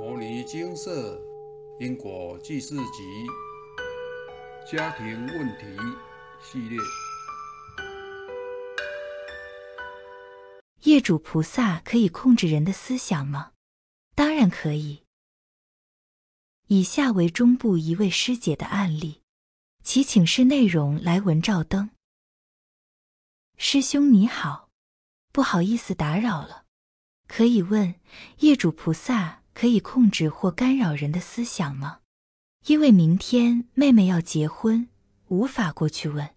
摩尼精舍因果记事集家庭问题系列，业主菩萨可以控制人的思想吗？当然可以。以下为中部一位师姐的案例，其请示内容来文照灯。师兄你好，不好意思打扰了，可以问业主菩萨可以控制或干扰人的思想吗？因为明天妹妹要结婚，无法过去问。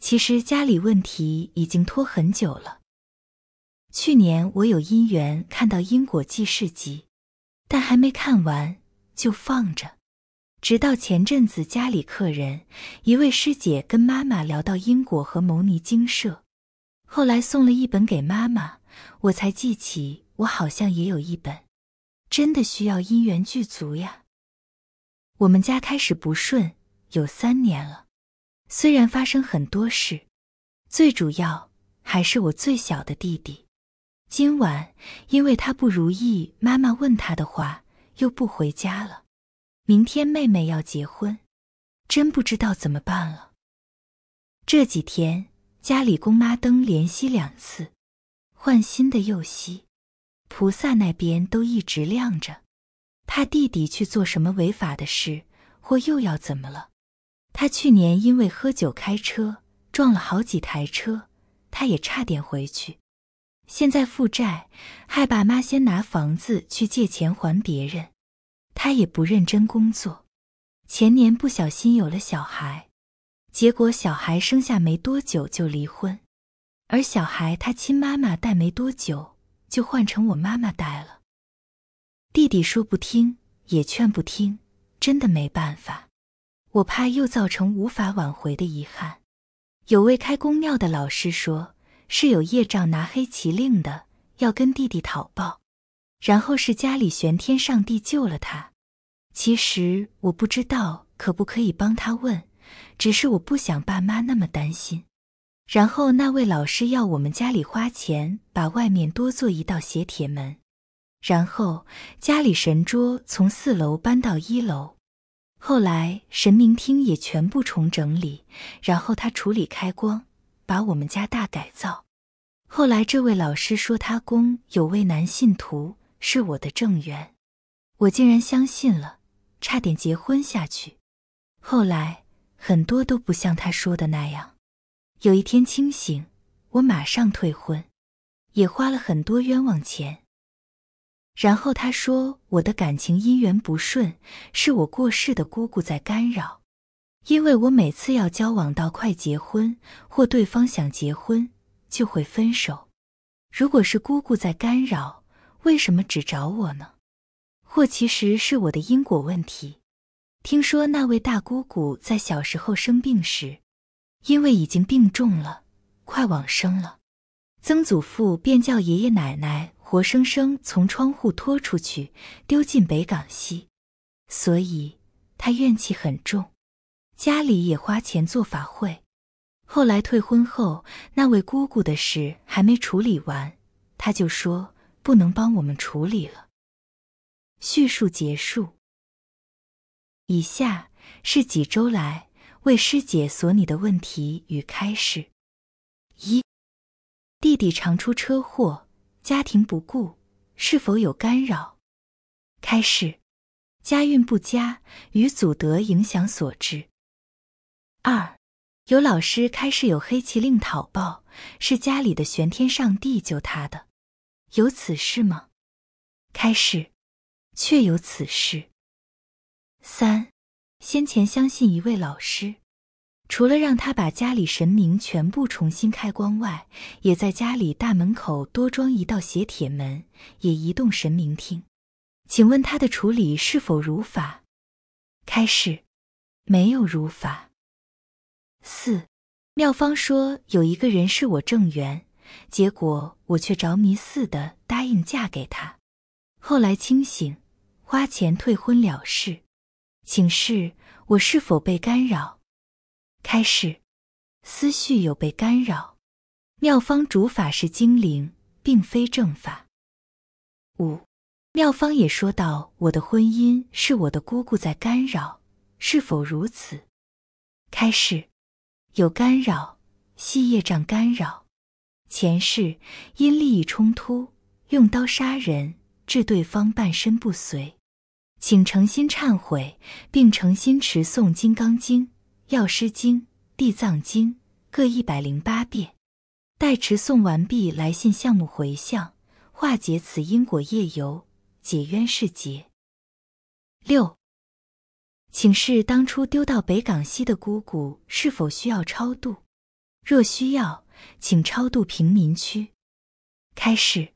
其实家里问题已经拖很久了。去年我有因缘看到因果记事集，但还没看完。就放着，直到前阵子家里客人一位师姐跟妈妈聊到因果和牟尼精舍，后来送了一本给妈妈，我才记起我好像也有一本，真的需要因缘具足呀。我们家开始不顺有三年了，虽然发生很多事，最主要还是我最小的弟弟，今晚因为他不如意，妈妈问他的话。又不回家了，明天妹妹要结婚，真不知道怎么办了。这几天家里公妈灯连熄两次，换新的又熄，菩萨那边都一直亮着。他弟弟去做什么违法的事，或又要怎么了？他去年因为喝酒开车撞了好几台车，他也差点回去。现在负债，害爸妈先拿房子去借钱还别人，他也不认真工作。前年不小心有了小孩，结果小孩生下没多久就离婚，而小孩他亲妈妈带没多久就换成我妈妈带了。弟弟说不听，也劝不听，真的没办法。我怕又造成无法挽回的遗憾。有位开公庙的老师说。是有业障拿黑旗令的，要跟弟弟讨报，然后是家里玄天上帝救了他。其实我不知道可不可以帮他问，只是我不想爸妈那么担心。然后那位老师要我们家里花钱把外面多做一道斜铁门，然后家里神桌从四楼搬到一楼，后来神明厅也全部重整理，然后他处理开光。把我们家大改造，后来这位老师说他宫有位男信徒是我的正缘，我竟然相信了，差点结婚下去。后来很多都不像他说的那样。有一天清醒，我马上退婚，也花了很多冤枉钱。然后他说我的感情姻缘不顺，是我过世的姑姑在干扰。因为我每次要交往到快结婚，或对方想结婚，就会分手。如果是姑姑在干扰，为什么只找我呢？或其实是我的因果问题。听说那位大姑姑在小时候生病时，因为已经病重了，快往生了，曾祖父便叫爷爷奶奶活生生从窗户拖出去，丢进北港溪，所以他怨气很重。家里也花钱做法会，后来退婚后，那位姑姑的事还没处理完，他就说不能帮我们处理了。叙述结束。以下是几周来为师姐锁你的问题与开示：一、弟弟常出车祸，家庭不顾，是否有干扰？开示：家运不佳，与祖德影响所致。二，有老师开始有黑旗令讨报，是家里的玄天上帝救他的，有此事吗？开示，确有此事。三，先前相信一位老师，除了让他把家里神明全部重新开光外，也在家里大门口多装一道斜铁门，也移动神明厅。请问他的处理是否如法？开示，没有如法。四，妙方说有一个人是我正缘，结果我却着迷似的答应嫁给他，后来清醒，花钱退婚了事，请示我是否被干扰？开示，思绪有被干扰，妙方主法是精灵，并非正法。五，妙方也说道：“我的婚姻是我的姑姑在干扰，是否如此？”开示：有干扰，系业障干扰。前世因利益冲突，用刀杀人，致对方半身不遂，请诚心忏悔，并诚心持诵《金刚经》《药师经》《地藏经》各一百零八遍。待持诵完毕，来信项目回向，化解此因果业由。解冤释结。六，请示当初丢到北港西的姑姑是否需要超度？若需要，请超度平民区。开始：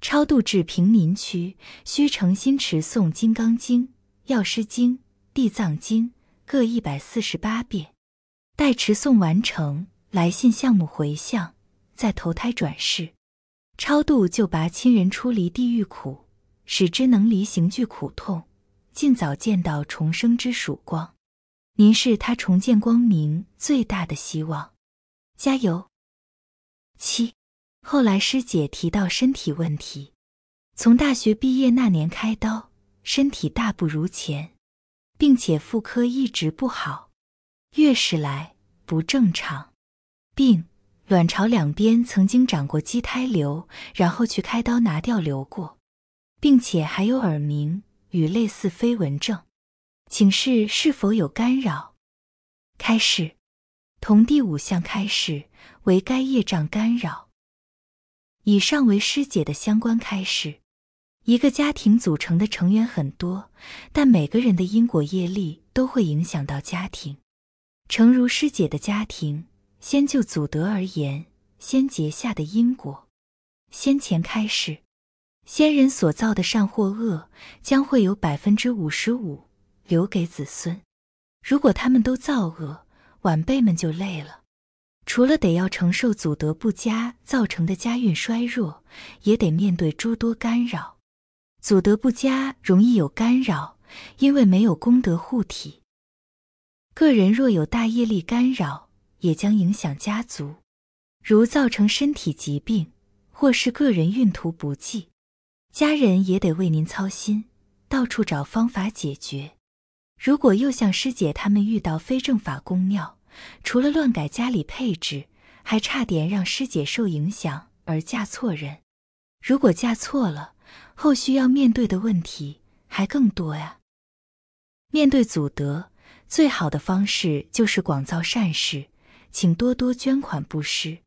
超度至平民区，需诚心持诵《金刚经》《药师经》《地藏经》各一百四十八遍。待持诵完成，来信项目回向，再投胎转世，超度就拔亲人出离地狱苦。使之能离刑具苦痛，尽早见到重生之曙光。您是他重见光明最大的希望，加油！七，后来师姐提到身体问题，从大学毕业那年开刀，身体大不如前，并且妇科一直不好，月事来不正常，病卵巢两边曾经长过畸胎瘤，然后去开刀拿掉瘤过。并且还有耳鸣与类似飞蚊症，请示是否有干扰？开始，同第五项开始为该业障干扰。以上为师姐的相关开示。一个家庭组成的成员很多，但每个人的因果业力都会影响到家庭。诚如师姐的家庭，先就祖德而言，先结下的因果，先前开示。先人所造的善或恶，将会有百分之五十五留给子孙。如果他们都造恶，晚辈们就累了。除了得要承受祖德不佳造成的家运衰弱，也得面对诸多干扰。祖德不佳容易有干扰，因为没有功德护体。个人若有大业力干扰，也将影响家族，如造成身体疾病，或是个人运途不济。家人也得为您操心，到处找方法解决。如果又像师姐他们遇到非正法公庙，除了乱改家里配置，还差点让师姐受影响而嫁错人。如果嫁错了，后续要面对的问题还更多呀。面对祖德，最好的方式就是广造善事，请多多捐款布施。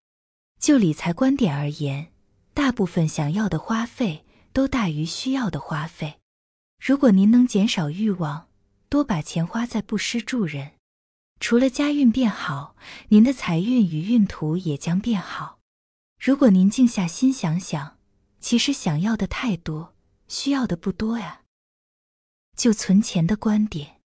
就理财观点而言，大部分想要的花费。都大于需要的花费。如果您能减少欲望，多把钱花在布施助人，除了家运变好，您的财运与运途也将变好。如果您静下心想想，其实想要的太多，需要的不多呀。就存钱的观点，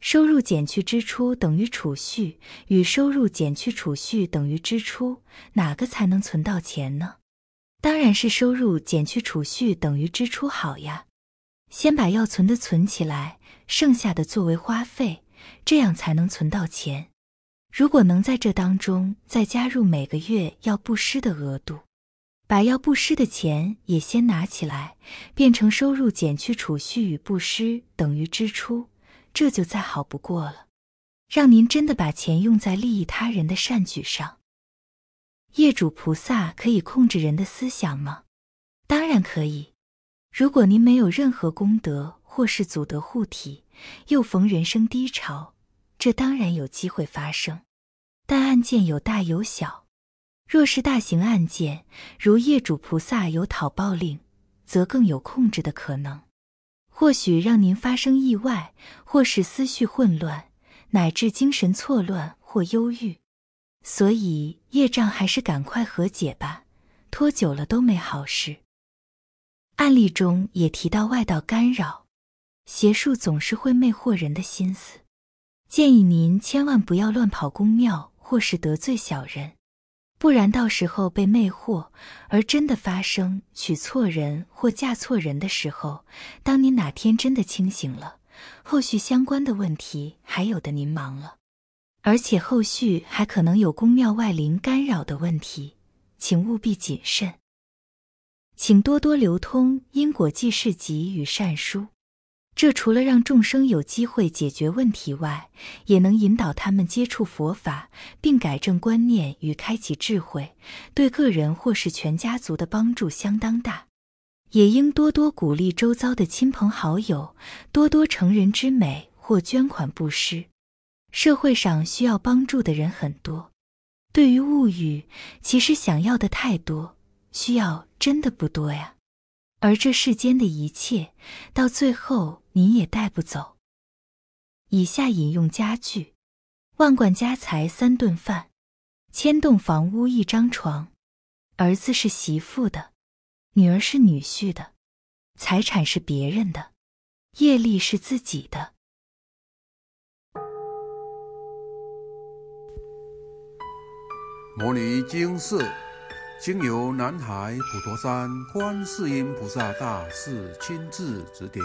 收入减去支出等于储蓄，与收入减去储蓄等于支出，哪个才能存到钱呢？当然是收入减去储蓄等于支出好呀，先把要存的存起来，剩下的作为花费，这样才能存到钱。如果能在这当中再加入每个月要布施的额度，把要布施的钱也先拿起来，变成收入减去储蓄与布施等于支出，这就再好不过了。让您真的把钱用在利益他人的善举上。业主菩萨可以控制人的思想吗？当然可以。如果您没有任何功德或是祖德护体，又逢人生低潮，这当然有机会发生。但案件有大有小，若是大型案件，如业主菩萨有讨报令，则更有控制的可能，或许让您发生意外，或是思绪混乱，乃至精神错乱或忧郁。所以业障还是赶快和解吧，拖久了都没好事。案例中也提到外道干扰，邪术总是会魅惑人的心思，建议您千万不要乱跑公庙或是得罪小人，不然到时候被魅惑而真的发生娶错人或嫁错人的时候，当您哪天真的清醒了，后续相关的问题还有的您忙了。而且后续还可能有宫庙外灵干扰的问题，请务必谨慎。请多多流通因果记事集与善书。这除了让众生有机会解决问题外，也能引导他们接触佛法，并改正观念与开启智慧，对个人或是全家族的帮助相当大。也应多多鼓励周遭的亲朋好友，多多成人之美或捐款布施。社会上需要帮助的人很多，对于物欲，其实想要的太多，需要真的不多呀。而这世间的一切，到最后你也带不走。以下引用佳句：万贯家财三顿饭，千栋房屋一张床。儿子是媳妇的，女儿是女婿的，财产是别人的，业力是自己的。摩尼经寺。经由南海普陀山观世音菩萨大士亲自指点，